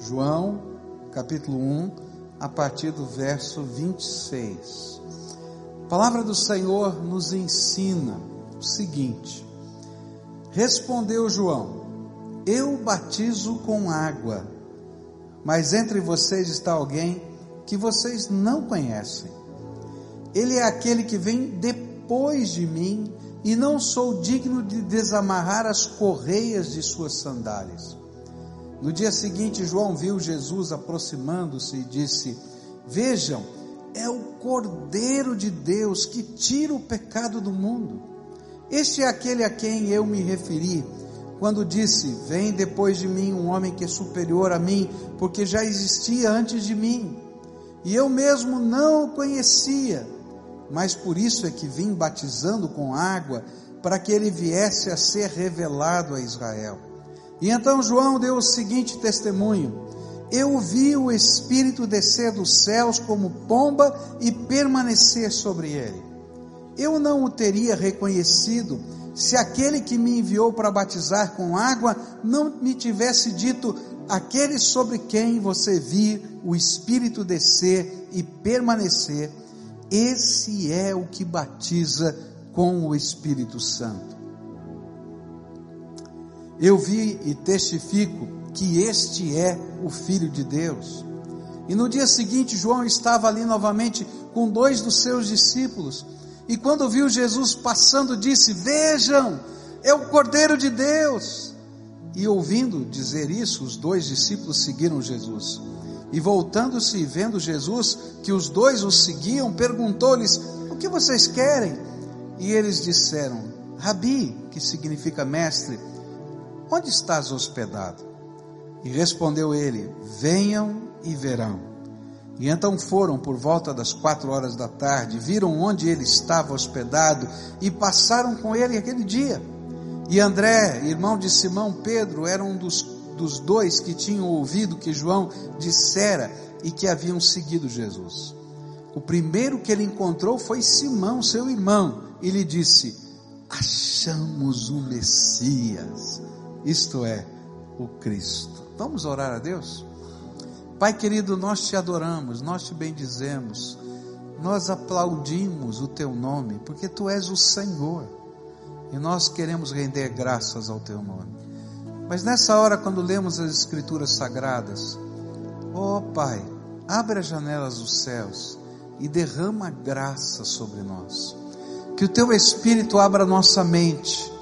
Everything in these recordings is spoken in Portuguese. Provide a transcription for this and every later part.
João, capítulo 1, a partir do verso 26. A palavra do Senhor nos ensina o seguinte: Respondeu João: Eu batizo com água, mas entre vocês está alguém que vocês não conhecem. Ele é aquele que vem depois de mim e não sou digno de desamarrar as correias de suas sandálias. No dia seguinte, João viu Jesus aproximando-se e disse: Vejam, é o Cordeiro de Deus que tira o pecado do mundo. Este é aquele a quem eu me referi quando disse: Vem depois de mim um homem que é superior a mim, porque já existia antes de mim. E eu mesmo não o conhecia, mas por isso é que vim batizando com água, para que ele viesse a ser revelado a Israel. E então João deu o seguinte testemunho: Eu vi o Espírito descer dos céus como pomba e permanecer sobre ele. Eu não o teria reconhecido se aquele que me enviou para batizar com água não me tivesse dito: Aquele sobre quem você vir o Espírito descer e permanecer, esse é o que batiza com o Espírito Santo. Eu vi e testifico que este é o Filho de Deus. E no dia seguinte, João estava ali novamente com dois dos seus discípulos. E quando viu Jesus passando, disse: Vejam, é o Cordeiro de Deus. E ouvindo dizer isso, os dois discípulos seguiram Jesus. E voltando-se e vendo Jesus, que os dois o seguiam, perguntou-lhes: O que vocês querem? E eles disseram: Rabi, que significa mestre, onde estás hospedado? E respondeu ele: Venham e verão. E então foram por volta das quatro horas da tarde, viram onde ele estava hospedado e passaram com ele aquele dia. E André, irmão de Simão Pedro, era um dos, dos dois que tinham ouvido que João dissera e que haviam seguido Jesus. O primeiro que ele encontrou foi Simão, seu irmão, e lhe disse: Achamos o Messias isto é, o Cristo. Vamos orar a Deus? Pai querido, nós te adoramos, nós te bendizemos, nós aplaudimos o teu nome, porque tu és o Senhor e nós queremos render graças ao teu nome. Mas nessa hora, quando lemos as Escrituras Sagradas, ó oh, Pai, abre as janelas dos céus e derrama graça sobre nós. Que o teu Espírito abra nossa mente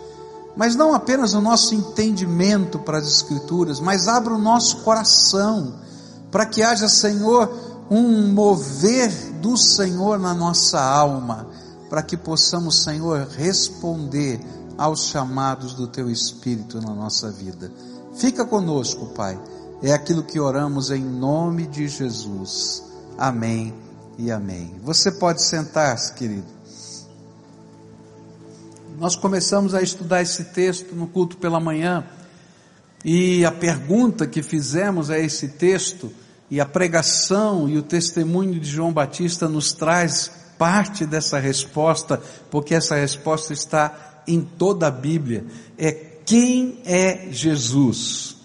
mas não apenas o nosso entendimento para as Escrituras, mas abra o nosso coração, para que haja, Senhor, um mover do Senhor na nossa alma, para que possamos, Senhor, responder aos chamados do Teu Espírito na nossa vida. Fica conosco, Pai. É aquilo que oramos em nome de Jesus. Amém e amém. Você pode sentar-se, querido. Nós começamos a estudar esse texto no culto pela manhã, e a pergunta que fizemos a esse texto, e a pregação e o testemunho de João Batista nos traz parte dessa resposta, porque essa resposta está em toda a Bíblia. É quem é Jesus?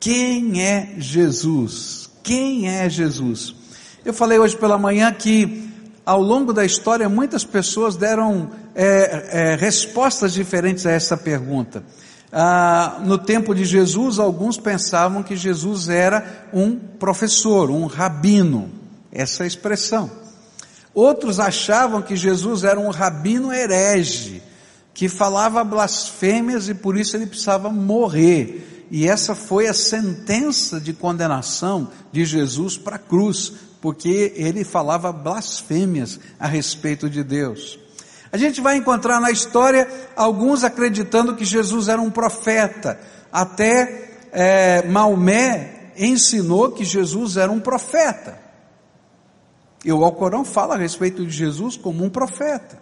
Quem é Jesus? Quem é Jesus? Eu falei hoje pela manhã que ao longo da história, muitas pessoas deram é, é, respostas diferentes a essa pergunta. Ah, no tempo de Jesus, alguns pensavam que Jesus era um professor, um rabino, essa é expressão. Outros achavam que Jesus era um rabino herege, que falava blasfêmias e por isso ele precisava morrer. E essa foi a sentença de condenação de Jesus para a cruz, porque ele falava blasfêmias a respeito de Deus. A gente vai encontrar na história alguns acreditando que Jesus era um profeta, até é, Maomé ensinou que Jesus era um profeta. E o Alcorão fala a respeito de Jesus como um profeta.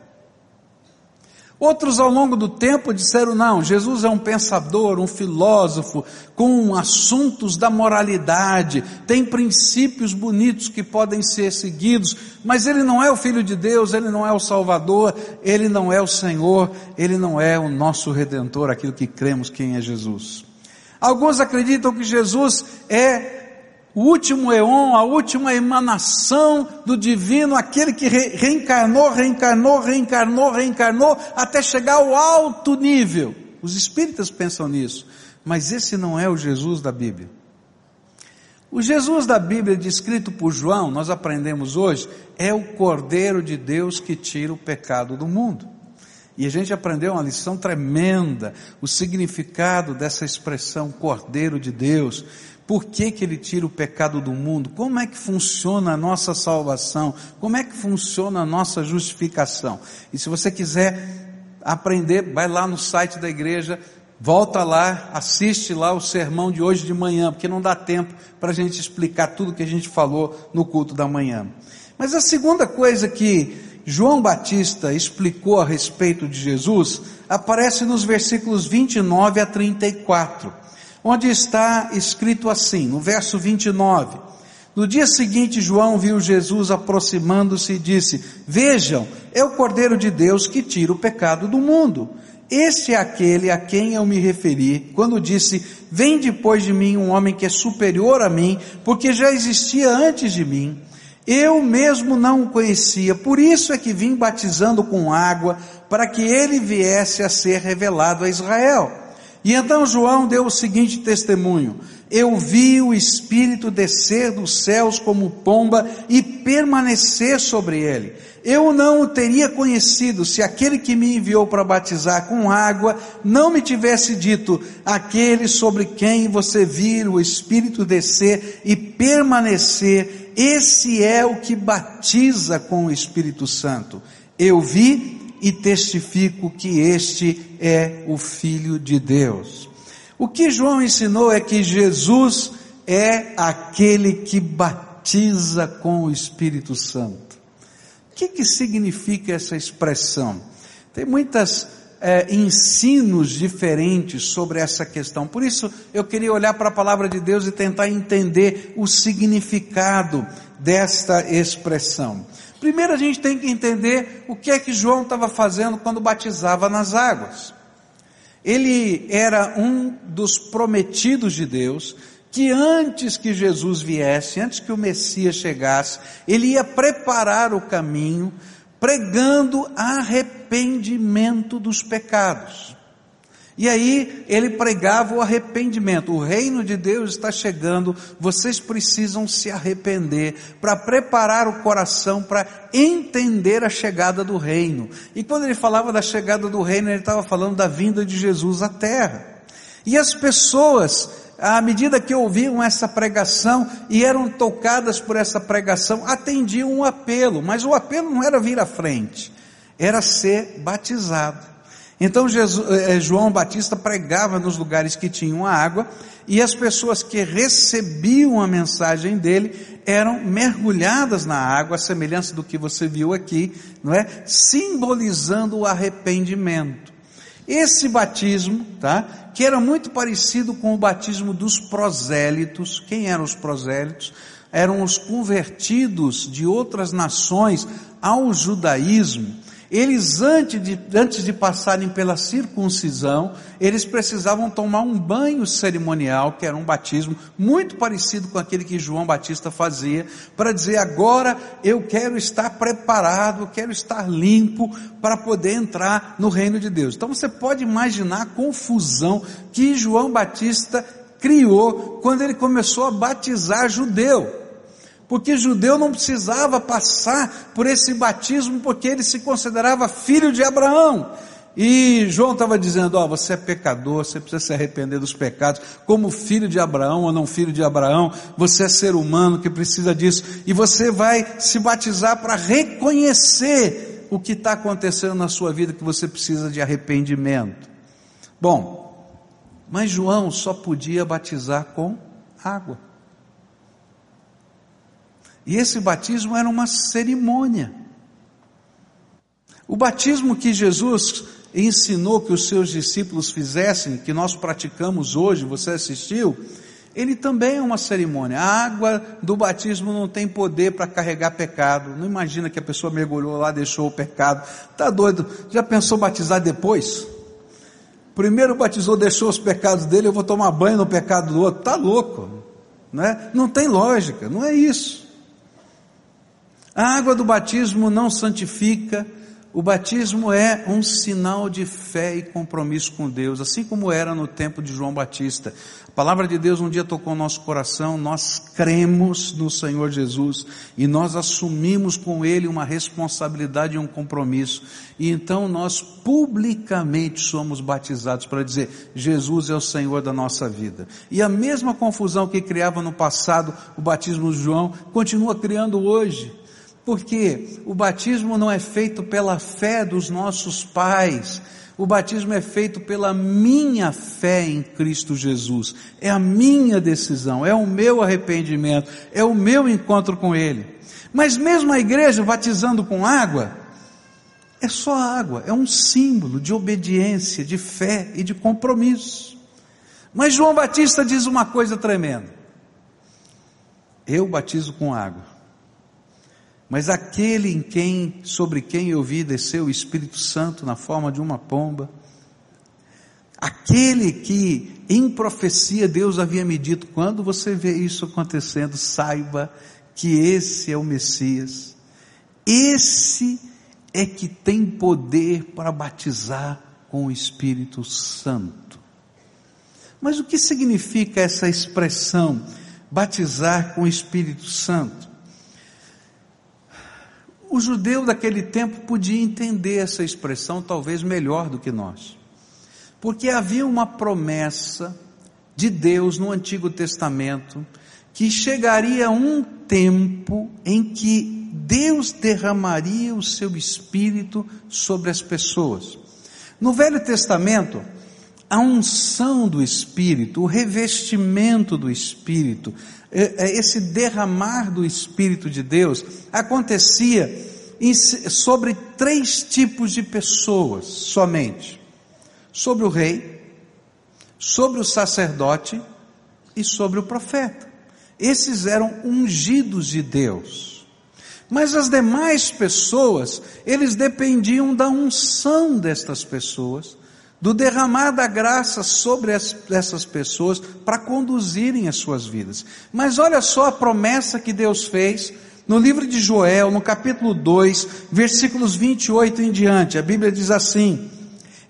Outros ao longo do tempo disseram: não, Jesus é um pensador, um filósofo, com assuntos da moralidade, tem princípios bonitos que podem ser seguidos, mas ele não é o Filho de Deus, ele não é o Salvador, ele não é o Senhor, ele não é o nosso Redentor, aquilo que cremos quem é Jesus. Alguns acreditam que Jesus é o último eon, a última emanação do divino, aquele que re reencarnou, reencarnou, reencarnou, reencarnou, até chegar ao alto nível. Os espíritas pensam nisso, mas esse não é o Jesus da Bíblia. O Jesus da Bíblia, descrito por João, nós aprendemos hoje, é o Cordeiro de Deus que tira o pecado do mundo. E a gente aprendeu uma lição tremenda, o significado dessa expressão Cordeiro de Deus. Por que, que ele tira o pecado do mundo? Como é que funciona a nossa salvação? Como é que funciona a nossa justificação? E se você quiser aprender, vai lá no site da igreja, Volta lá, assiste lá o sermão de hoje de manhã, porque não dá tempo para a gente explicar tudo que a gente falou no culto da manhã. Mas a segunda coisa que João Batista explicou a respeito de Jesus aparece nos versículos 29 a 34, onde está escrito assim, no verso 29. No dia seguinte, João viu Jesus aproximando-se e disse: Vejam, é o Cordeiro de Deus que tira o pecado do mundo. Este é aquele a quem eu me referi quando disse: Vem depois de mim um homem que é superior a mim, porque já existia antes de mim. Eu mesmo não o conhecia, por isso é que vim batizando com água, para que ele viesse a ser revelado a Israel. E então João deu o seguinte testemunho: Eu vi o Espírito descer dos céus como pomba e permanecer sobre ele. Eu não o teria conhecido se aquele que me enviou para batizar com água não me tivesse dito: aquele sobre quem você vir o Espírito descer e permanecer, esse é o que batiza com o Espírito Santo. Eu vi e testifico que este é o Filho de Deus. O que João ensinou é que Jesus é aquele que batiza com o Espírito Santo que, que significa essa expressão? Tem muitos é, ensinos diferentes sobre essa questão. Por isso, eu queria olhar para a palavra de Deus e tentar entender o significado desta expressão. Primeiro, a gente tem que entender o que é que João estava fazendo quando batizava nas águas. Ele era um dos prometidos de Deus, que antes que Jesus viesse, antes que o Messias chegasse, ele ia preparar o caminho, pregando arrependimento dos pecados. E aí ele pregava o arrependimento. O reino de Deus está chegando, vocês precisam se arrepender para preparar o coração para entender a chegada do reino. E quando ele falava da chegada do reino, ele estava falando da vinda de Jesus à terra. E as pessoas à medida que ouviam essa pregação e eram tocadas por essa pregação, atendiam um apelo, mas o apelo não era vir à frente, era ser batizado. Então Jesus, eh, João Batista pregava nos lugares que tinham água e as pessoas que recebiam a mensagem dele eram mergulhadas na água, a semelhança do que você viu aqui, não é? Simbolizando o arrependimento. Esse batismo, tá? Que era muito parecido com o batismo dos prosélitos. Quem eram os prosélitos? Eram os convertidos de outras nações ao judaísmo eles, antes de, antes de passarem pela circuncisão, eles precisavam tomar um banho cerimonial, que era um batismo muito parecido com aquele que João Batista fazia, para dizer: agora eu quero estar preparado, eu quero estar limpo para poder entrar no reino de Deus. Então você pode imaginar a confusão que João Batista criou quando ele começou a batizar judeu porque judeu não precisava passar por esse batismo, porque ele se considerava filho de Abraão. E João estava dizendo: Ó, oh, você é pecador, você precisa se arrepender dos pecados, como filho de Abraão ou não filho de Abraão, você é ser humano que precisa disso, e você vai se batizar para reconhecer o que está acontecendo na sua vida, que você precisa de arrependimento. Bom, mas João só podia batizar com água. E esse batismo era uma cerimônia. O batismo que Jesus ensinou que os seus discípulos fizessem, que nós praticamos hoje, você assistiu, ele também é uma cerimônia. A água do batismo não tem poder para carregar pecado. Não imagina que a pessoa mergulhou lá, deixou o pecado. Tá doido? Já pensou batizar depois? Primeiro batizou, deixou os pecados dele, eu vou tomar banho no pecado do outro. Tá louco? Não, é? não tem lógica, não é isso. A água do batismo não santifica, o batismo é um sinal de fé e compromisso com Deus, assim como era no tempo de João Batista. A palavra de Deus um dia tocou nosso coração, nós cremos no Senhor Jesus e nós assumimos com Ele uma responsabilidade e um compromisso. E então nós publicamente somos batizados para dizer: Jesus é o Senhor da nossa vida. E a mesma confusão que criava no passado o batismo de João, continua criando hoje. Porque o batismo não é feito pela fé dos nossos pais, o batismo é feito pela minha fé em Cristo Jesus. É a minha decisão, é o meu arrependimento, é o meu encontro com Ele. Mas mesmo a igreja batizando com água, é só água, é um símbolo de obediência, de fé e de compromisso. Mas João Batista diz uma coisa tremenda: eu batizo com água mas aquele em quem, sobre quem eu vi descer o Espírito Santo na forma de uma pomba, aquele que em profecia Deus havia me dito, quando você vê isso acontecendo, saiba que esse é o Messias, esse é que tem poder para batizar com o Espírito Santo. Mas o que significa essa expressão, batizar com o Espírito Santo? O judeu daquele tempo podia entender essa expressão talvez melhor do que nós. Porque havia uma promessa de Deus no Antigo Testamento que chegaria um tempo em que Deus derramaria o seu espírito sobre as pessoas. No Velho Testamento, a unção do Espírito, o revestimento do Espírito, esse derramar do Espírito de Deus acontecia sobre três tipos de pessoas somente: sobre o rei, sobre o sacerdote e sobre o profeta. Esses eram ungidos de Deus. Mas as demais pessoas, eles dependiam da unção destas pessoas do derramar da graça sobre as, essas pessoas para conduzirem as suas vidas. Mas olha só a promessa que Deus fez no livro de Joel, no capítulo 2, versículos 28 em diante. A Bíblia diz assim: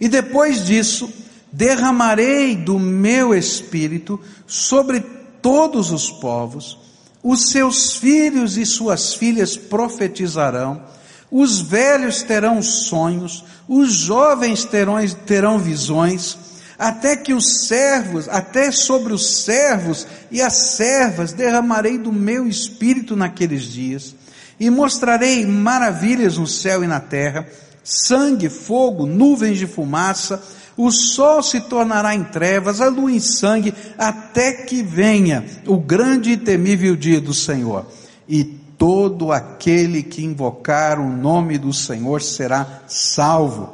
E depois disso, derramarei do meu espírito sobre todos os povos, os seus filhos e suas filhas profetizarão os velhos terão sonhos, os jovens terão, terão visões, até que os servos, até sobre os servos e as servas derramarei do meu espírito naqueles dias, e mostrarei maravilhas no céu e na terra, sangue, fogo, nuvens de fumaça, o sol se tornará em trevas, a lua em sangue, até que venha o grande e temível dia do Senhor. E todo aquele que invocar o nome do Senhor será salvo.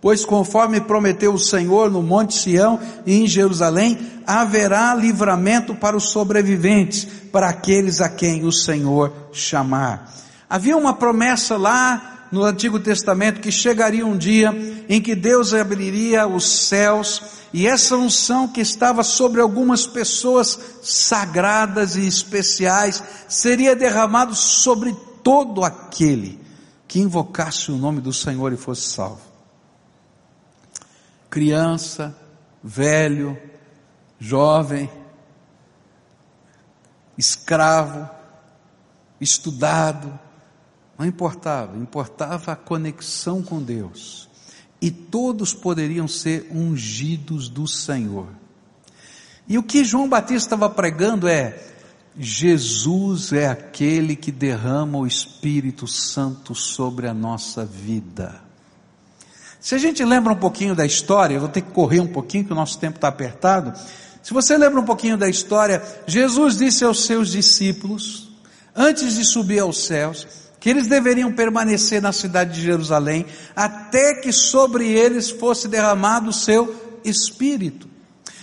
Pois conforme prometeu o Senhor no Monte Sião e em Jerusalém, haverá livramento para os sobreviventes, para aqueles a quem o Senhor chamar. Havia uma promessa lá no Antigo Testamento que chegaria um dia em que Deus abriria os céus e essa unção que estava sobre algumas pessoas sagradas e especiais seria derramado sobre todo aquele que invocasse o nome do Senhor e fosse salvo. Criança, velho, jovem, escravo, estudado, não importava, importava a conexão com Deus e todos poderiam ser ungidos do Senhor. E o que João Batista estava pregando é: Jesus é aquele que derrama o Espírito Santo sobre a nossa vida. Se a gente lembra um pouquinho da história, eu vou ter que correr um pouquinho, que o nosso tempo está apertado. Se você lembra um pouquinho da história, Jesus disse aos seus discípulos, antes de subir aos céus, que eles deveriam permanecer na cidade de Jerusalém até que sobre eles fosse derramado o seu espírito.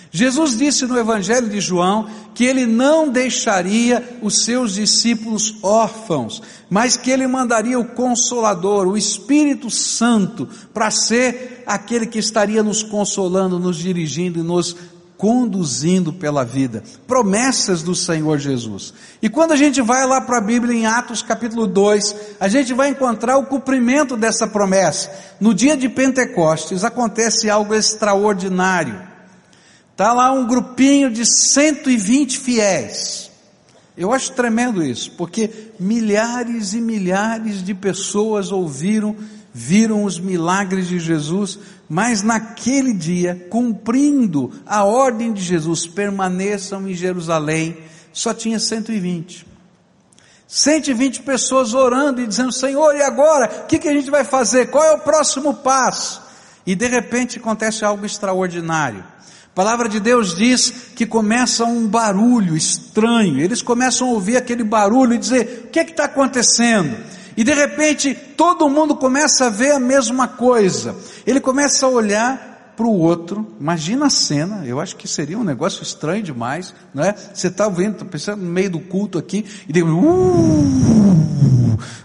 Jesus disse no Evangelho de João que ele não deixaria os seus discípulos órfãos, mas que ele mandaria o Consolador, o Espírito Santo, para ser aquele que estaria nos consolando, nos dirigindo e nos conduzindo pela vida, promessas do Senhor Jesus. E quando a gente vai lá para a Bíblia em Atos capítulo 2, a gente vai encontrar o cumprimento dessa promessa. No dia de Pentecostes acontece algo extraordinário. Está lá um grupinho de 120 fiéis. Eu acho tremendo isso, porque milhares e milhares de pessoas ouviram, viram os milagres de Jesus, mas naquele dia, cumprindo a ordem de Jesus, permaneçam em Jerusalém, só tinha 120. 120 pessoas orando e dizendo: Senhor, e agora? O que, que a gente vai fazer? Qual é o próximo passo? E de repente acontece algo extraordinário. A palavra de Deus diz que começa um barulho estranho, eles começam a ouvir aquele barulho e dizer: o que está acontecendo? E de repente todo mundo começa a ver a mesma coisa. Ele começa a olhar para o outro. Imagina a cena. Eu acho que seria um negócio estranho demais, não é? Você está vendo, pensando no meio do culto aqui e de uh,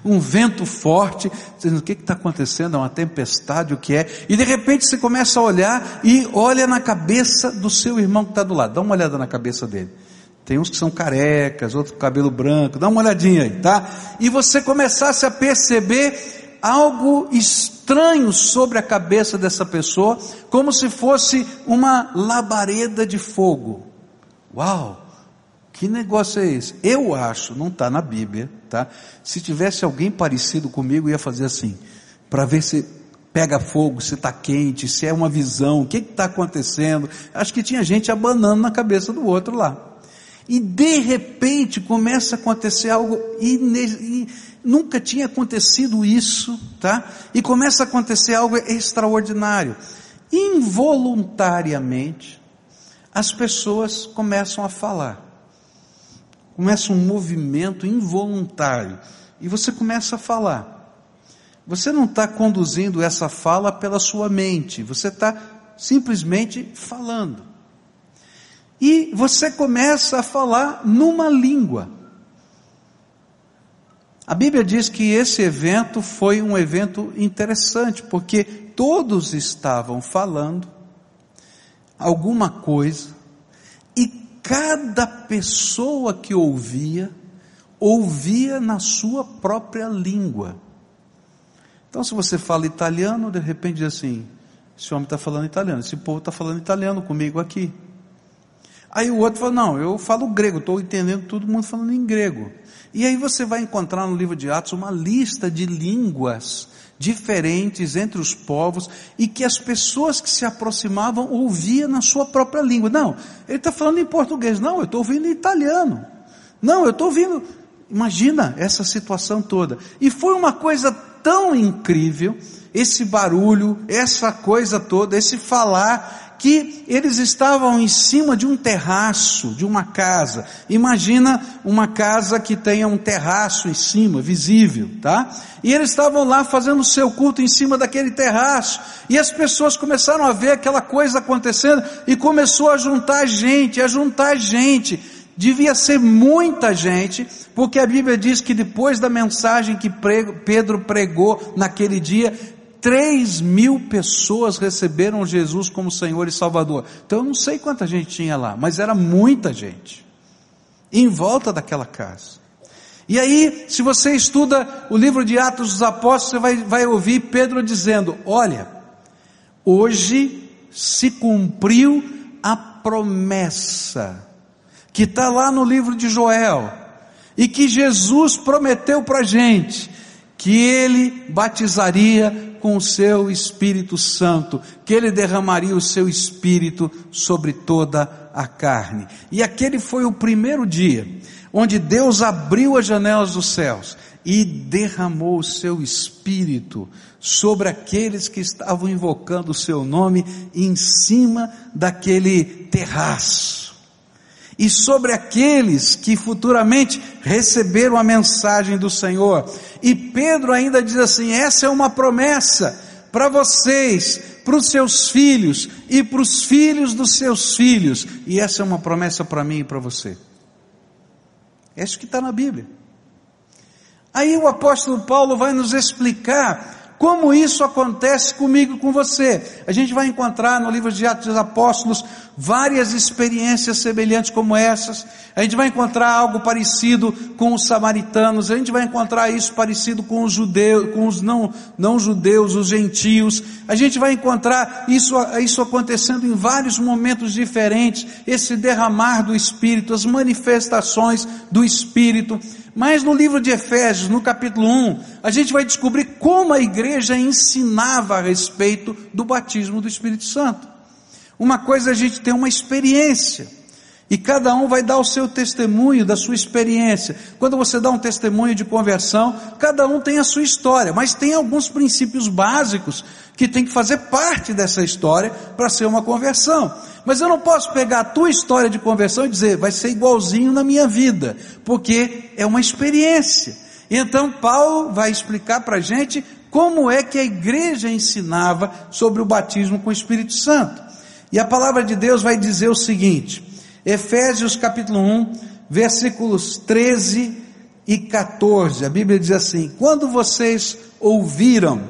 um vento forte, dizendo o que está acontecendo? É uma tempestade, o que é? E de repente você começa a olhar e olha na cabeça do seu irmão que está do lado. Dá uma olhada na cabeça dele. Tem uns que são carecas, outros com cabelo branco, dá uma olhadinha aí, tá? E você começasse a perceber algo estranho sobre a cabeça dessa pessoa, como se fosse uma labareda de fogo. Uau! Que negócio é esse? Eu acho, não está na Bíblia, tá? Se tivesse alguém parecido comigo, ia fazer assim, para ver se pega fogo, se está quente, se é uma visão, o que está acontecendo. Acho que tinha gente abanando na cabeça do outro lá. E de repente começa a acontecer algo e nunca tinha acontecido isso, tá? E começa a acontecer algo extraordinário. Involuntariamente, as pessoas começam a falar. Começa um movimento involuntário e você começa a falar. Você não está conduzindo essa fala pela sua mente, você está simplesmente falando e você começa a falar numa língua. A Bíblia diz que esse evento foi um evento interessante, porque todos estavam falando alguma coisa, e cada pessoa que ouvia, ouvia na sua própria língua. Então, se você fala italiano, de repente diz assim: esse homem está falando italiano, esse povo está falando italiano comigo aqui. Aí o outro fala, não, eu falo grego, estou entendendo todo mundo falando em grego. E aí você vai encontrar no livro de Atos uma lista de línguas diferentes entre os povos e que as pessoas que se aproximavam ouviam na sua própria língua. Não, ele está falando em português. Não, eu estou ouvindo em italiano. Não, eu estou ouvindo. Imagina essa situação toda. E foi uma coisa tão incrível, esse barulho, essa coisa toda, esse falar, que eles estavam em cima de um terraço, de uma casa. Imagina uma casa que tenha um terraço em cima, visível, tá? E eles estavam lá fazendo o seu culto em cima daquele terraço. E as pessoas começaram a ver aquela coisa acontecendo e começou a juntar gente, a juntar gente. Devia ser muita gente, porque a Bíblia diz que depois da mensagem que Pedro pregou naquele dia, 3 mil pessoas receberam Jesus como Senhor e Salvador. Então eu não sei quanta gente tinha lá, mas era muita gente. Em volta daquela casa. E aí, se você estuda o livro de Atos dos Apóstolos, você vai, vai ouvir Pedro dizendo: Olha, hoje se cumpriu a promessa que está lá no livro de Joel e que Jesus prometeu para a gente que ele batizaria com o seu Espírito Santo, que ele derramaria o seu Espírito sobre toda a carne. E aquele foi o primeiro dia onde Deus abriu as janelas dos céus e derramou o seu Espírito sobre aqueles que estavam invocando o seu nome em cima daquele terraço e sobre aqueles que futuramente receberam a mensagem do Senhor. E Pedro ainda diz assim: essa é uma promessa para vocês, para os seus filhos e para os filhos dos seus filhos, e essa é uma promessa para mim e para você. É isso que está na Bíblia. Aí o apóstolo Paulo vai nos explicar como isso acontece comigo e com você. A gente vai encontrar no livro de Atos dos Apóstolos várias experiências semelhantes como essas. A gente vai encontrar algo parecido com os samaritanos, a gente vai encontrar isso parecido com os judeus, com os não, não judeus, os gentios. A gente vai encontrar isso, isso acontecendo em vários momentos diferentes, esse derramar do Espírito, as manifestações do Espírito. Mas no livro de Efésios, no capítulo 1, a gente vai descobrir como a igreja ensinava a respeito do batismo do Espírito Santo. Uma coisa é a gente ter uma experiência, e cada um vai dar o seu testemunho da sua experiência. Quando você dá um testemunho de conversão, cada um tem a sua história, mas tem alguns princípios básicos que tem que fazer parte dessa história para ser uma conversão. Mas eu não posso pegar a tua história de conversão e dizer, vai ser igualzinho na minha vida, porque é uma experiência. Então Paulo vai explicar para a gente como é que a igreja ensinava sobre o batismo com o Espírito Santo. E a palavra de Deus vai dizer o seguinte, Efésios capítulo 1, versículos 13 e 14, a Bíblia diz assim, quando vocês ouviram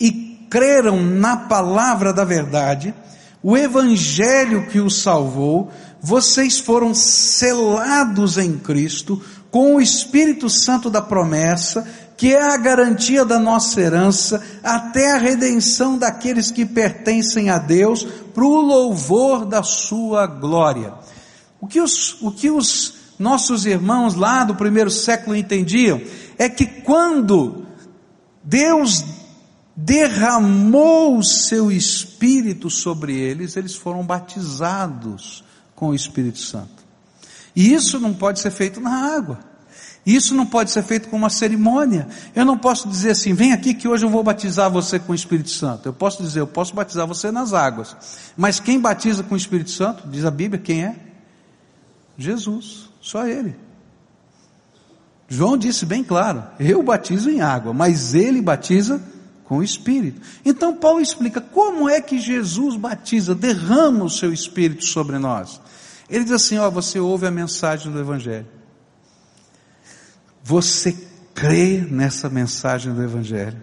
e creram na palavra da verdade, o evangelho que os salvou, vocês foram selados em Cristo com o Espírito Santo da promessa, que é a garantia da nossa herança até a redenção daqueles que pertencem a Deus, para o louvor da sua glória. O que os, o que os nossos irmãos lá do primeiro século entendiam é que quando Deus derramou o seu Espírito sobre eles, eles foram batizados com o Espírito Santo. E isso não pode ser feito na água. Isso não pode ser feito com uma cerimônia. Eu não posso dizer assim, vem aqui que hoje eu vou batizar você com o Espírito Santo. Eu posso dizer, eu posso batizar você nas águas. Mas quem batiza com o Espírito Santo, diz a Bíblia, quem é? Jesus, só Ele. João disse bem claro, eu batizo em água, mas Ele batiza com o Espírito. Então Paulo explica como é que Jesus batiza, derrama o seu Espírito sobre nós. Ele diz assim: ó, você ouve a mensagem do Evangelho. Você crê nessa mensagem do Evangelho.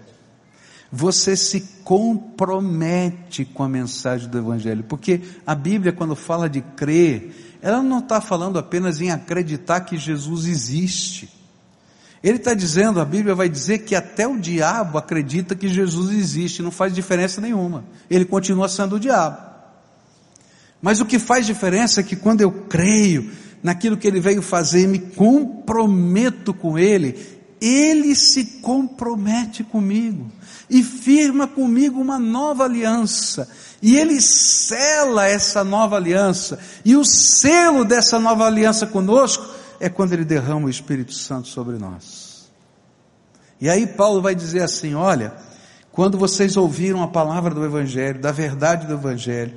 Você se compromete com a mensagem do Evangelho, porque a Bíblia, quando fala de crer, ela não está falando apenas em acreditar que Jesus existe. Ele está dizendo, a Bíblia vai dizer que até o diabo acredita que Jesus existe, não faz diferença nenhuma. Ele continua sendo o diabo. Mas o que faz diferença é que quando eu creio naquilo que ele veio fazer e me comprometo com ele, ele se compromete comigo e firma comigo uma nova aliança. E ele sela essa nova aliança. E o selo dessa nova aliança conosco é quando ele derrama o Espírito Santo sobre nós. E aí Paulo vai dizer assim: olha, quando vocês ouviram a palavra do Evangelho, da verdade do Evangelho,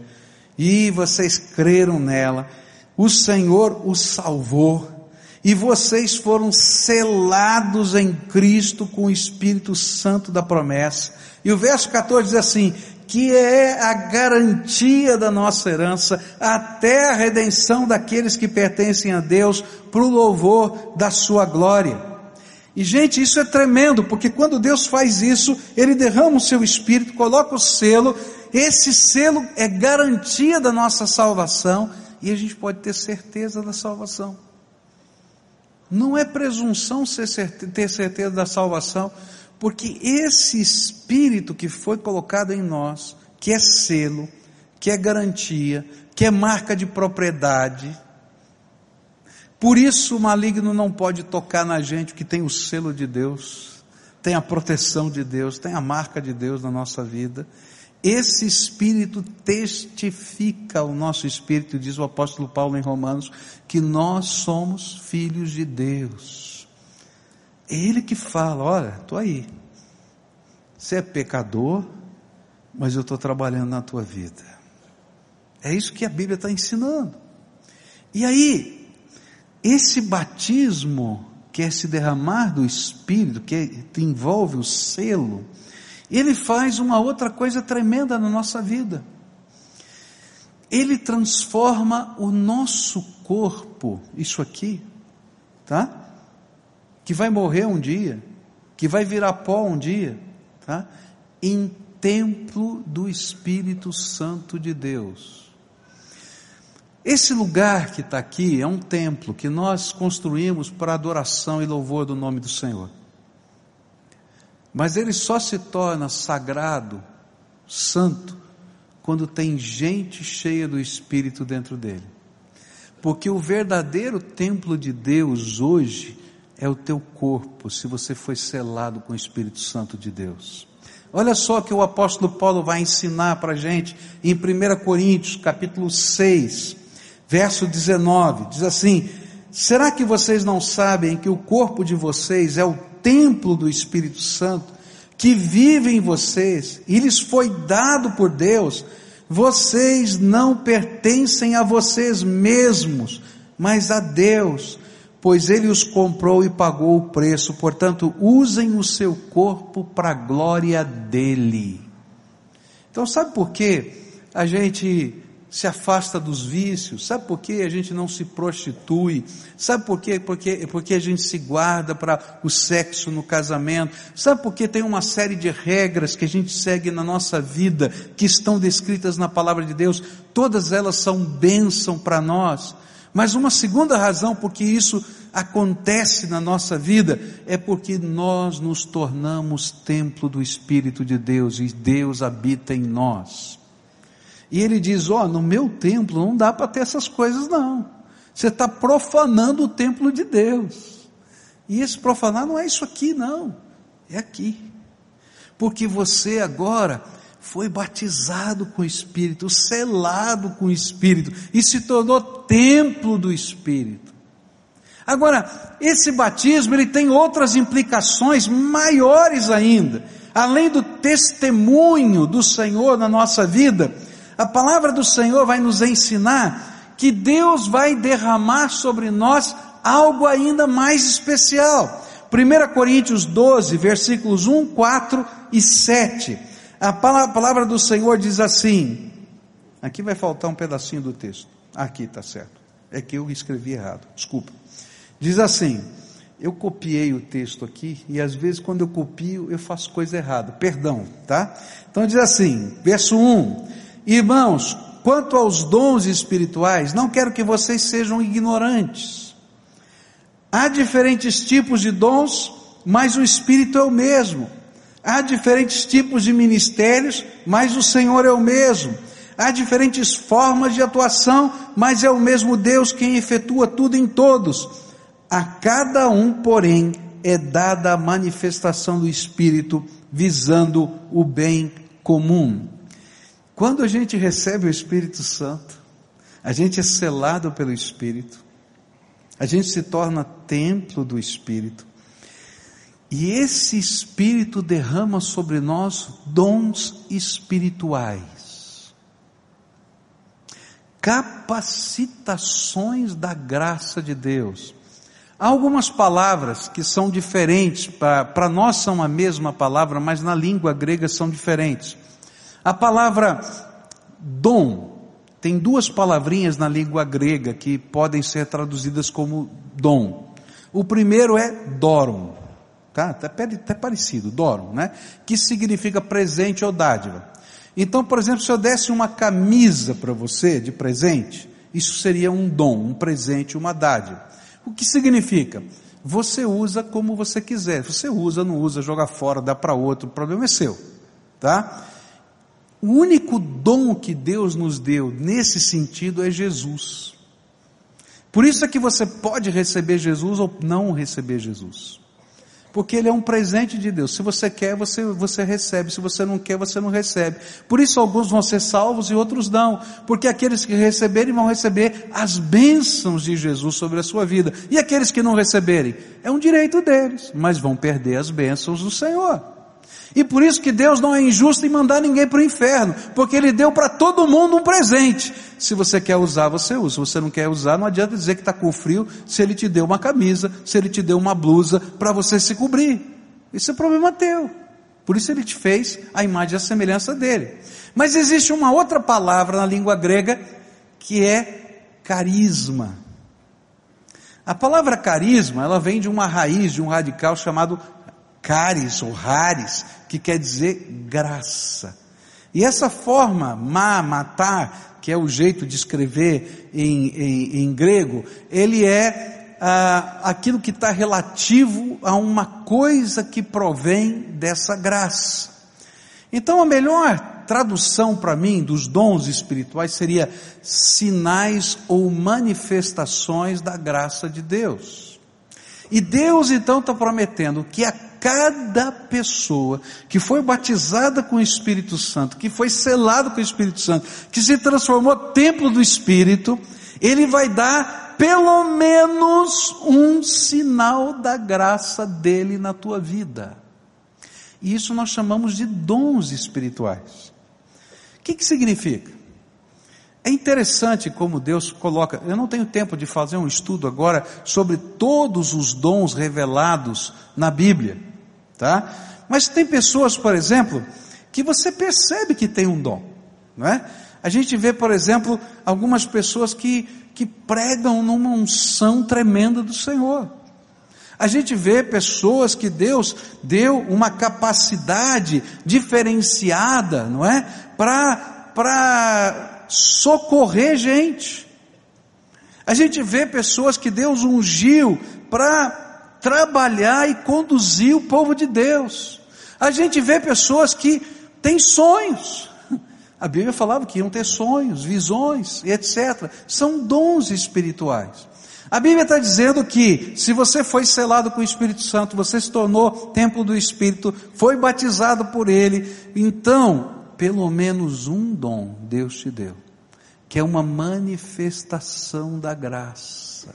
e vocês creram nela, o Senhor os salvou, e vocês foram selados em Cristo com o Espírito Santo da promessa. E o verso 14 diz assim: que é a garantia da nossa herança até a redenção daqueles que pertencem a Deus para o louvor da sua glória. E gente, isso é tremendo, porque quando Deus faz isso, Ele derrama o seu Espírito, coloca o selo, esse selo é garantia da nossa salvação, e a gente pode ter certeza da salvação. Não é presunção ter certeza da salvação, porque esse espírito que foi colocado em nós, que é selo, que é garantia, que é marca de propriedade, por isso o maligno não pode tocar na gente que tem o selo de Deus, tem a proteção de Deus, tem a marca de Deus na nossa vida. Esse espírito testifica o nosso espírito, diz o apóstolo Paulo em Romanos, que nós somos filhos de Deus. É Ele que fala: olha, estou aí. Você é pecador, mas eu estou trabalhando na tua vida. É isso que a Bíblia está ensinando. E aí, esse batismo, que é se derramar do Espírito, que, é, que envolve o selo, ele faz uma outra coisa tremenda na nossa vida. Ele transforma o nosso corpo, isso aqui, tá? que vai morrer um dia, que vai virar pó um dia, tá? em templo do Espírito Santo de Deus. Esse lugar que está aqui é um templo que nós construímos para adoração e louvor do nome do Senhor. Mas ele só se torna sagrado, santo, quando tem gente cheia do Espírito dentro dele. Porque o verdadeiro templo de Deus hoje é o teu corpo, se você foi selado com o Espírito Santo de Deus. Olha só que o apóstolo Paulo vai ensinar para a gente em 1 Coríntios, capítulo 6, verso 19, diz assim: Será que vocês não sabem que o corpo de vocês é o templo do Espírito Santo, que vive em vocês, e lhes foi dado por Deus? Vocês não pertencem a vocês mesmos, mas a Deus pois ele os comprou e pagou o preço, portanto, usem o seu corpo para a glória dele. Então, sabe por que a gente se afasta dos vícios? Sabe por que a gente não se prostitui? Sabe por quê? Porque, porque a gente se guarda para o sexo no casamento? Sabe por que tem uma série de regras que a gente segue na nossa vida, que estão descritas na palavra de Deus? Todas elas são bênção para nós. Mas uma segunda razão por que isso acontece na nossa vida é porque nós nos tornamos templo do Espírito de Deus e Deus habita em nós. E ele diz: Ó, oh, no meu templo não dá para ter essas coisas, não. Você está profanando o templo de Deus. E esse profanar não é isso aqui, não. É aqui. Porque você agora foi batizado com o Espírito, selado com o Espírito e se tornou templo do Espírito. Agora, esse batismo ele tem outras implicações maiores ainda. Além do testemunho do Senhor na nossa vida, a palavra do Senhor vai nos ensinar que Deus vai derramar sobre nós algo ainda mais especial. 1 Coríntios 12, versículos 1, 4 e 7 a palavra do Senhor diz assim: aqui vai faltar um pedacinho do texto. Aqui está certo. É que eu escrevi errado. Desculpa. Diz assim: eu copiei o texto aqui e às vezes quando eu copio eu faço coisa errada. Perdão, tá? Então diz assim, verso 1: Irmãos, quanto aos dons espirituais, não quero que vocês sejam ignorantes. Há diferentes tipos de dons, mas o Espírito é o mesmo. Há diferentes tipos de ministérios, mas o Senhor é o mesmo. Há diferentes formas de atuação, mas é o mesmo Deus quem efetua tudo em todos. A cada um, porém, é dada a manifestação do Espírito, visando o bem comum. Quando a gente recebe o Espírito Santo, a gente é selado pelo Espírito, a gente se torna templo do Espírito, e esse Espírito derrama sobre nós dons espirituais, capacitações da graça de Deus. Há algumas palavras que são diferentes, para nós são a mesma palavra, mas na língua grega são diferentes. A palavra dom, tem duas palavrinhas na língua grega que podem ser traduzidas como dom. O primeiro é doron, tá? Até, até parecido, doron, né? Que significa presente ou dádiva. Então, por exemplo, se eu desse uma camisa para você de presente, isso seria um dom, um presente, uma dádiva. O que significa? Você usa como você quiser. Você usa, não usa, joga fora, dá para outro, o problema é seu, tá? O único dom que Deus nos deu nesse sentido é Jesus. Por isso é que você pode receber Jesus ou não receber Jesus. Porque ele é um presente de Deus. Se você quer, você, você recebe. Se você não quer, você não recebe. Por isso alguns vão ser salvos e outros não. Porque aqueles que receberem vão receber as bênçãos de Jesus sobre a sua vida. E aqueles que não receberem, é um direito deles, mas vão perder as bênçãos do Senhor. E por isso que Deus não é injusto em mandar ninguém para o inferno, porque Ele deu para todo mundo um presente. Se você quer usar, você usa. Se você não quer usar, não adianta dizer que está com frio, se Ele te deu uma camisa, se Ele te deu uma blusa para você se cobrir. Isso é problema teu. Por isso Ele te fez a imagem e a semelhança dele. Mas existe uma outra palavra na língua grega que é carisma. A palavra carisma, ela vem de uma raiz, de um radical chamado caris ou raris, que quer dizer graça. E essa forma, ma, matar, que é o jeito de escrever em, em, em grego, ele é ah, aquilo que está relativo a uma coisa que provém dessa graça. Então a melhor tradução para mim dos dons espirituais seria sinais ou manifestações da graça de Deus. E Deus então está prometendo que a cada pessoa que foi batizada com o Espírito Santo, que foi selado com o Espírito Santo, que se transformou templo do Espírito, ele vai dar pelo menos um sinal da graça dele na tua vida. E isso nós chamamos de dons espirituais. O que, que significa? É interessante como Deus coloca. Eu não tenho tempo de fazer um estudo agora sobre todos os dons revelados na Bíblia tá? Mas tem pessoas, por exemplo, que você percebe que tem um dom, não é? A gente vê, por exemplo, algumas pessoas que, que pregam numa unção tremenda do Senhor. A gente vê pessoas que Deus deu uma capacidade diferenciada, não é? Para socorrer gente. A gente vê pessoas que Deus ungiu para trabalhar e conduzir o povo de Deus. A gente vê pessoas que têm sonhos. A Bíblia falava que iam ter sonhos, visões etc. São dons espirituais. A Bíblia está dizendo que se você foi selado com o Espírito Santo, você se tornou templo do Espírito, foi batizado por Ele, então, pelo menos um dom Deus te deu, que é uma manifestação da graça.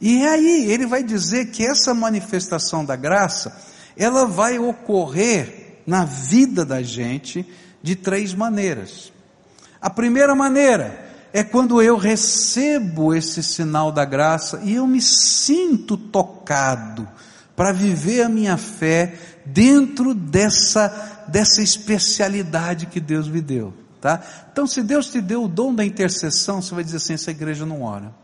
E aí ele vai dizer que essa manifestação da graça, ela vai ocorrer na vida da gente de três maneiras. A primeira maneira é quando eu recebo esse sinal da graça e eu me sinto tocado para viver a minha fé dentro dessa dessa especialidade que Deus me deu, tá? Então, se Deus te deu o dom da intercessão, você vai dizer assim: essa igreja não ora.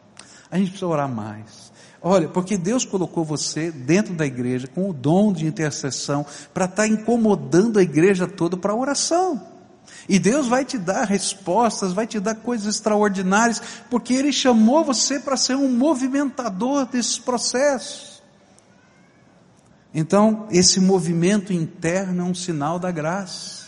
A gente precisa orar mais. Olha, porque Deus colocou você dentro da igreja com o dom de intercessão para estar tá incomodando a igreja toda para a oração. E Deus vai te dar respostas, vai te dar coisas extraordinárias, porque Ele chamou você para ser um movimentador desses processos. Então, esse movimento interno é um sinal da graça.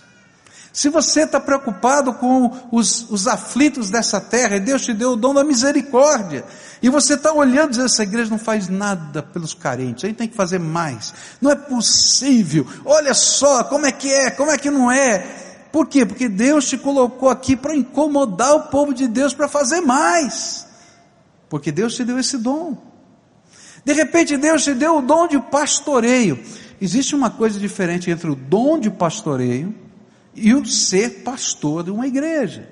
Se você está preocupado com os, os aflitos dessa terra, e Deus te deu o dom da misericórdia, e você está olhando e dizendo, essa igreja não faz nada pelos carentes, a gente tem que fazer mais. Não é possível. Olha só como é que é, como é que não é. Por quê? Porque Deus te colocou aqui para incomodar o povo de Deus para fazer mais. Porque Deus te deu esse dom. De repente Deus te deu o dom de pastoreio. Existe uma coisa diferente entre o dom de pastoreio e o ser pastor de uma igreja.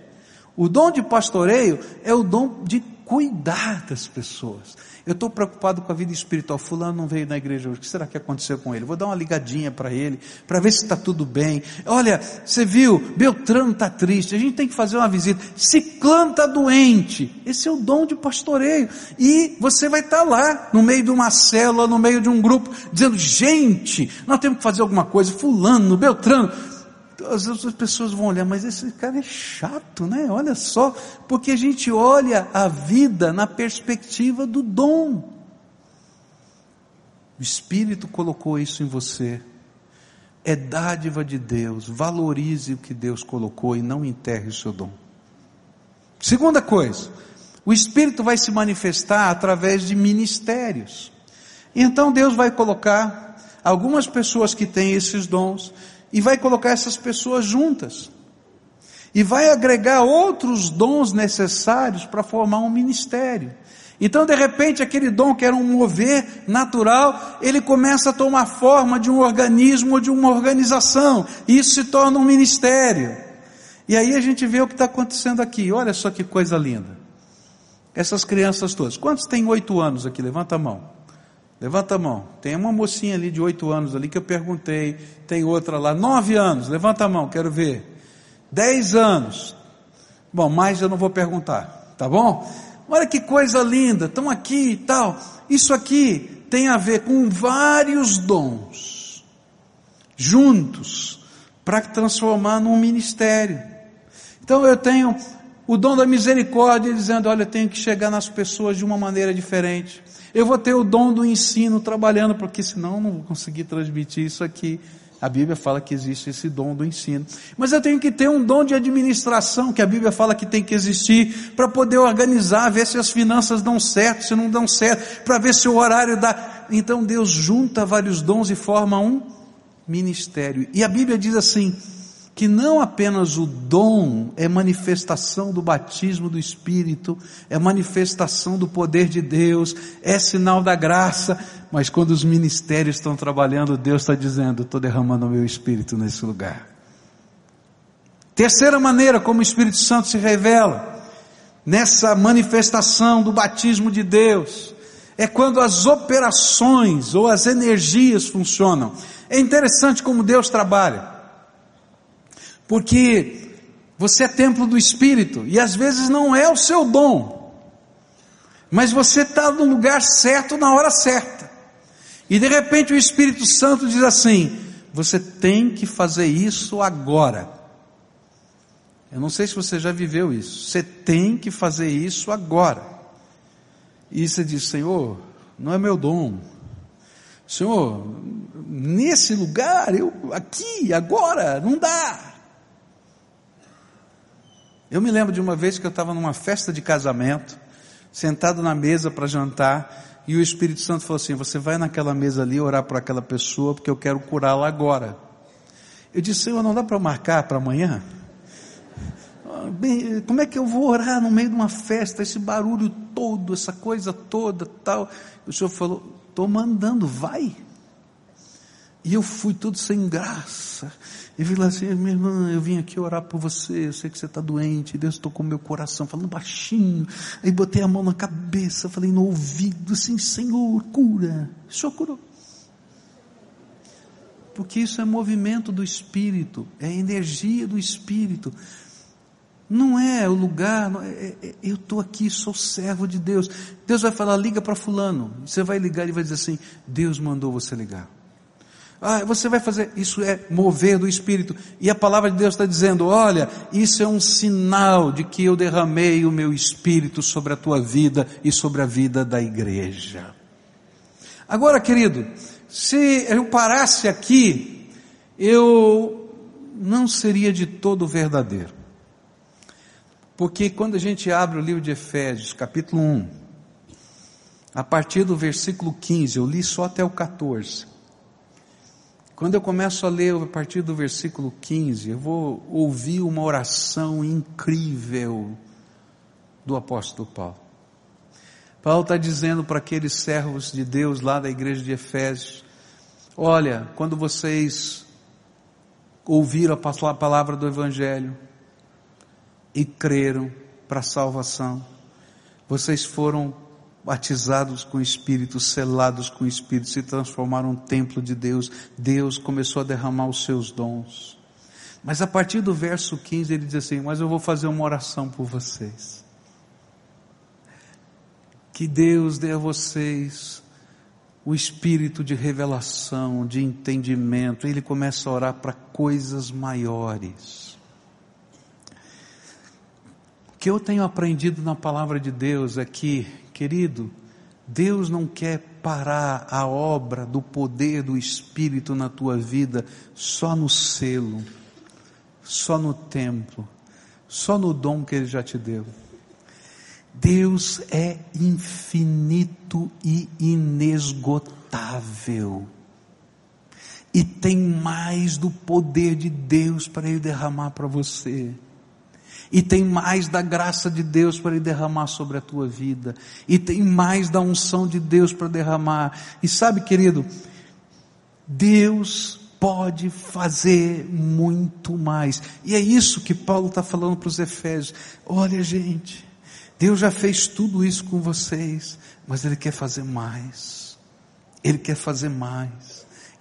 O dom de pastoreio é o dom de cuidar das pessoas. Eu estou preocupado com a vida espiritual. Fulano não veio na igreja hoje. O que será que aconteceu com ele? Vou dar uma ligadinha para ele, para ver se está tudo bem. Olha, você viu, Beltrano está triste. A gente tem que fazer uma visita. Ciclano está doente. Esse é o dom de pastoreio. E você vai estar tá lá, no meio de uma célula, no meio de um grupo, dizendo: gente, nós temos que fazer alguma coisa. Fulano, Beltrano às vezes as pessoas vão olhar, mas esse cara é chato, né? Olha só, porque a gente olha a vida na perspectiva do dom. O Espírito colocou isso em você. É dádiva de Deus. Valorize o que Deus colocou e não enterre o seu dom. Segunda coisa, o Espírito vai se manifestar através de ministérios. Então Deus vai colocar algumas pessoas que têm esses dons e vai colocar essas pessoas juntas. E vai agregar outros dons necessários para formar um ministério. Então, de repente, aquele dom que era um mover natural, ele começa a tomar forma de um organismo, de uma organização, e isso se torna um ministério. E aí a gente vê o que está acontecendo aqui. Olha só que coisa linda. Essas crianças todas. Quantos têm oito anos aqui? Levanta a mão. Levanta a mão. Tem uma mocinha ali de oito anos ali que eu perguntei. Tem outra lá, nove anos. Levanta a mão, quero ver. Dez anos. Bom, mais eu não vou perguntar, tá bom? Olha que coisa linda, estão aqui e tal. Isso aqui tem a ver com vários dons juntos para transformar num ministério. Então eu tenho o dom da misericórdia dizendo, olha, eu tenho que chegar nas pessoas de uma maneira diferente. Eu vou ter o dom do ensino trabalhando, porque senão não vou conseguir transmitir isso aqui. A Bíblia fala que existe esse dom do ensino. Mas eu tenho que ter um dom de administração, que a Bíblia fala que tem que existir, para poder organizar, ver se as finanças dão certo, se não dão certo, para ver se o horário dá. Então Deus junta vários dons e forma um ministério. E a Bíblia diz assim: que não apenas o dom é manifestação do batismo do Espírito, é manifestação do poder de Deus, é sinal da graça, mas quando os ministérios estão trabalhando, Deus está dizendo: estou derramando o meu Espírito nesse lugar. Terceira maneira como o Espírito Santo se revela, nessa manifestação do batismo de Deus, é quando as operações ou as energias funcionam. É interessante como Deus trabalha. Porque você é templo do Espírito e às vezes não é o seu dom, mas você está no lugar certo na hora certa. E de repente o Espírito Santo diz assim: você tem que fazer isso agora. Eu não sei se você já viveu isso. Você tem que fazer isso agora. E você diz: Senhor, não é meu dom. Senhor, nesse lugar, eu aqui, agora, não dá. Eu me lembro de uma vez que eu estava numa festa de casamento, sentado na mesa para jantar, e o Espírito Santo falou assim: Você vai naquela mesa ali orar por aquela pessoa, porque eu quero curá-la agora. Eu disse: Senhor, não dá para marcar para amanhã? Ah, bem, como é que eu vou orar no meio de uma festa, esse barulho todo, essa coisa toda, tal? O Senhor falou: Estou mandando, vai. E eu fui tudo sem graça. E vi lá assim, minha irmã, eu vim aqui orar por você, eu sei que você está doente, Deus tocou meu coração, falando baixinho. Aí botei a mão na cabeça, falei no ouvido, assim, Senhor, cura. O Senhor curou. Porque isso é movimento do Espírito, é energia do Espírito. Não é o lugar, é, é, eu estou aqui, sou servo de Deus. Deus vai falar, liga para fulano. Você vai ligar e vai dizer assim, Deus mandou você ligar. Ah, você vai fazer, isso é mover do Espírito. E a palavra de Deus está dizendo: olha, isso é um sinal de que eu derramei o meu Espírito sobre a tua vida e sobre a vida da igreja. Agora, querido, se eu parasse aqui, eu não seria de todo verdadeiro. Porque quando a gente abre o livro de Efésios, capítulo 1, a partir do versículo 15, eu li só até o 14. Quando eu começo a ler a partir do versículo 15, eu vou ouvir uma oração incrível do apóstolo Paulo. Paulo está dizendo para aqueles servos de Deus lá da igreja de Efésios: Olha, quando vocês ouviram a palavra do Evangelho e creram para a salvação, vocês foram batizados com o Espírito, selados com o Espírito, se transformaram um templo de Deus. Deus começou a derramar os seus dons. Mas a partir do verso 15 ele diz assim: Mas eu vou fazer uma oração por vocês. Que Deus dê a vocês o espírito de revelação, de entendimento. Ele começa a orar para coisas maiores. O que eu tenho aprendido na palavra de Deus é que Querido, Deus não quer parar a obra do poder do Espírito na tua vida só no selo, só no templo, só no dom que Ele já te deu. Deus é infinito e inesgotável. E tem mais do poder de Deus para Ele derramar para você e tem mais da graça de Deus para derramar sobre a tua vida, e tem mais da unção de Deus para derramar. E sabe, querido, Deus pode fazer muito mais. E é isso que Paulo está falando para os Efésios. Olha, gente, Deus já fez tudo isso com vocês, mas Ele quer fazer mais. Ele quer fazer mais.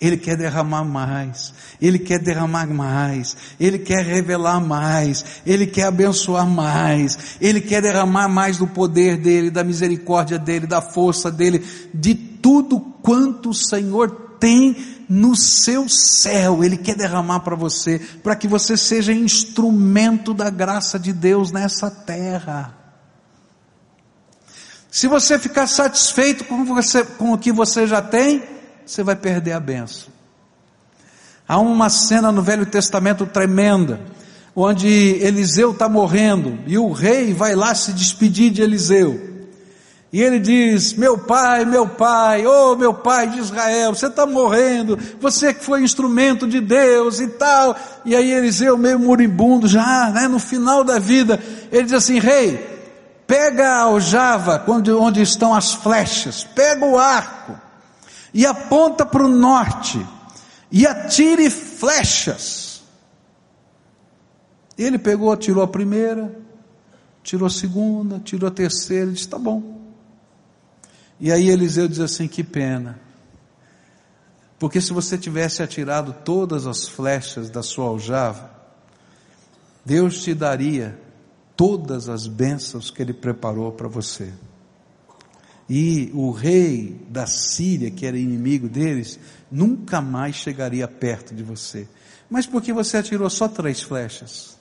Ele quer derramar mais, Ele quer derramar mais, Ele quer revelar mais, Ele quer abençoar mais, Ele quer derramar mais do poder dEle, da misericórdia dEle, da força dEle, de tudo quanto o Senhor tem no seu céu, Ele quer derramar para você, para que você seja instrumento da graça de Deus nessa terra. Se você ficar satisfeito com, você, com o que você já tem, você vai perder a benção. Há uma cena no Velho Testamento tremenda, onde Eliseu está morrendo e o rei vai lá se despedir de Eliseu. E ele diz: Meu pai, meu pai, oh meu pai de Israel, você está morrendo, você que foi instrumento de Deus e tal. E aí Eliseu, meio moribundo, já né, no final da vida, ele diz assim: Rei, pega a aljava, onde estão as flechas, pega o arco e aponta para o norte e atire flechas. Ele pegou, atirou a primeira, tirou a segunda, tirou a terceira, e disse: Tá bom. E aí Eliseu diz assim: Que pena. Porque se você tivesse atirado todas as flechas da sua aljava, Deus te daria todas as bênçãos que Ele preparou para você. E o rei da Síria, que era inimigo deles, nunca mais chegaria perto de você. Mas porque você atirou só três flechas,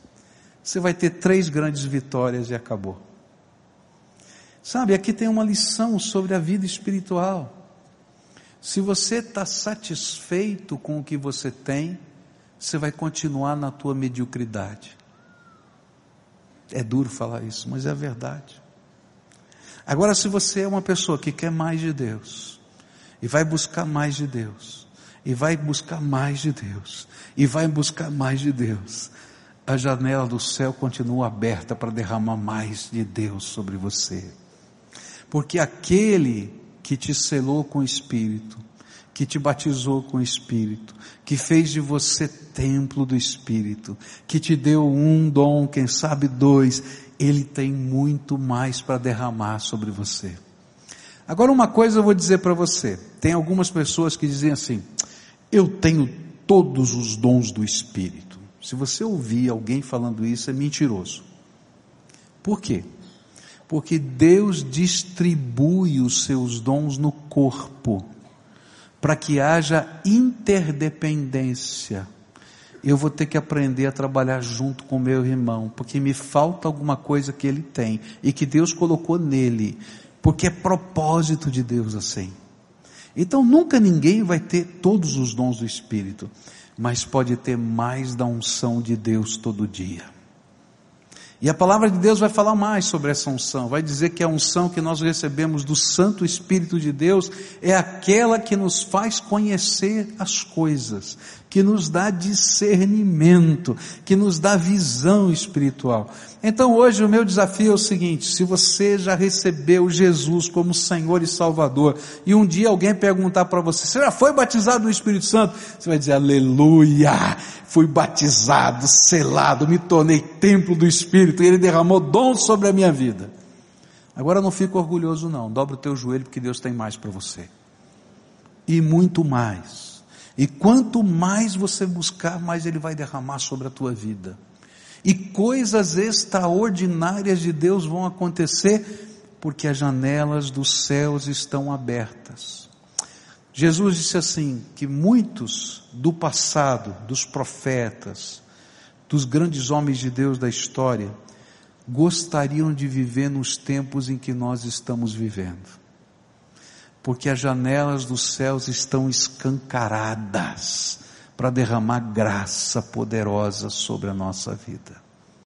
você vai ter três grandes vitórias e acabou. Sabe, aqui tem uma lição sobre a vida espiritual. Se você está satisfeito com o que você tem, você vai continuar na tua mediocridade. É duro falar isso, mas é a verdade. Agora, se você é uma pessoa que quer mais de Deus, e vai buscar mais de Deus, e vai buscar mais de Deus, e vai buscar mais de Deus, a janela do céu continua aberta para derramar mais de Deus sobre você. Porque aquele que te selou com o Espírito, que te batizou com o Espírito, que fez de você templo do Espírito, que te deu um dom, quem sabe dois, ele tem muito mais para derramar sobre você. Agora, uma coisa eu vou dizer para você: tem algumas pessoas que dizem assim, eu tenho todos os dons do Espírito. Se você ouvir alguém falando isso, é mentiroso. Por quê? Porque Deus distribui os seus dons no corpo, para que haja interdependência eu vou ter que aprender a trabalhar junto com meu irmão, porque me falta alguma coisa que ele tem e que Deus colocou nele, porque é propósito de Deus assim. Então nunca ninguém vai ter todos os dons do Espírito, mas pode ter mais da unção de Deus todo dia. E a palavra de Deus vai falar mais sobre essa unção, vai dizer que a unção que nós recebemos do Santo Espírito de Deus é aquela que nos faz conhecer as coisas, que nos dá discernimento, que nos dá visão espiritual. Então hoje o meu desafio é o seguinte: se você já recebeu Jesus como Senhor e Salvador, e um dia alguém perguntar para você, você já foi batizado no Espírito Santo? Você vai dizer, aleluia, fui batizado, selado, me tornei templo do Espírito, e Ele derramou dons sobre a minha vida. Agora não fica orgulhoso não, dobra o teu joelho porque Deus tem mais para você. E muito mais. E quanto mais você buscar, mais Ele vai derramar sobre a tua vida. E coisas extraordinárias de Deus vão acontecer, porque as janelas dos céus estão abertas. Jesus disse assim: que muitos do passado, dos profetas, dos grandes homens de Deus da história, gostariam de viver nos tempos em que nós estamos vivendo porque as janelas dos céus estão escancaradas para derramar graça poderosa sobre a nossa vida.